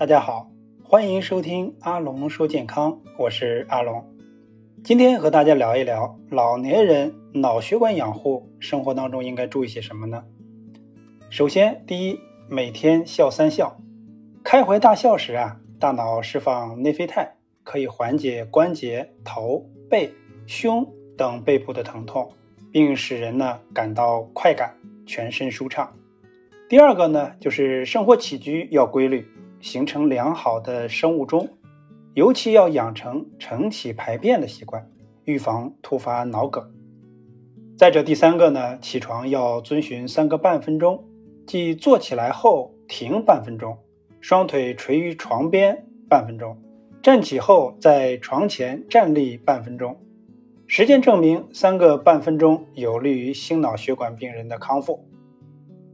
大家好，欢迎收听阿龙说健康，我是阿龙。今天和大家聊一聊老年人脑血管养护，生活当中应该注意些什么呢？首先，第一，每天笑三笑。开怀大笑时啊，大脑释放内啡肽，可以缓解关节、头、背、胸等背部的疼痛，并使人呢感到快感，全身舒畅。第二个呢，就是生活起居要规律。形成良好的生物钟，尤其要养成晨起排便的习惯，预防突发脑梗。再者，第三个呢，起床要遵循三个半分钟，即坐起来后停半分钟，双腿垂于床边半分钟，站起后在床前站立半分钟。实践证明，三个半分钟有利于心脑血管病人的康复。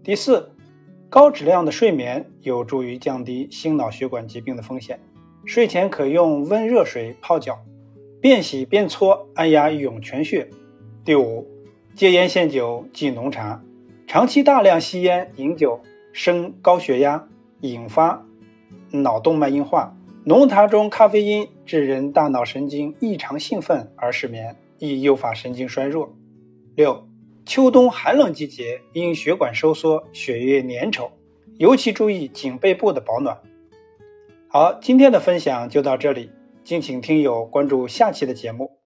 第四。高质量的睡眠有助于降低心脑血管疾病的风险。睡前可用温热水泡脚，边洗边搓，按压涌泉穴。第五，戒烟限酒忌浓茶。长期大量吸烟饮酒，升高血压，引发脑动脉硬化。浓茶中咖啡因致人大脑神经异常兴奋而失眠，易诱发神经衰弱。六。秋冬寒冷季节，因血管收缩，血液粘稠，尤其注意颈背部的保暖。好，今天的分享就到这里，敬请听友关注下期的节目。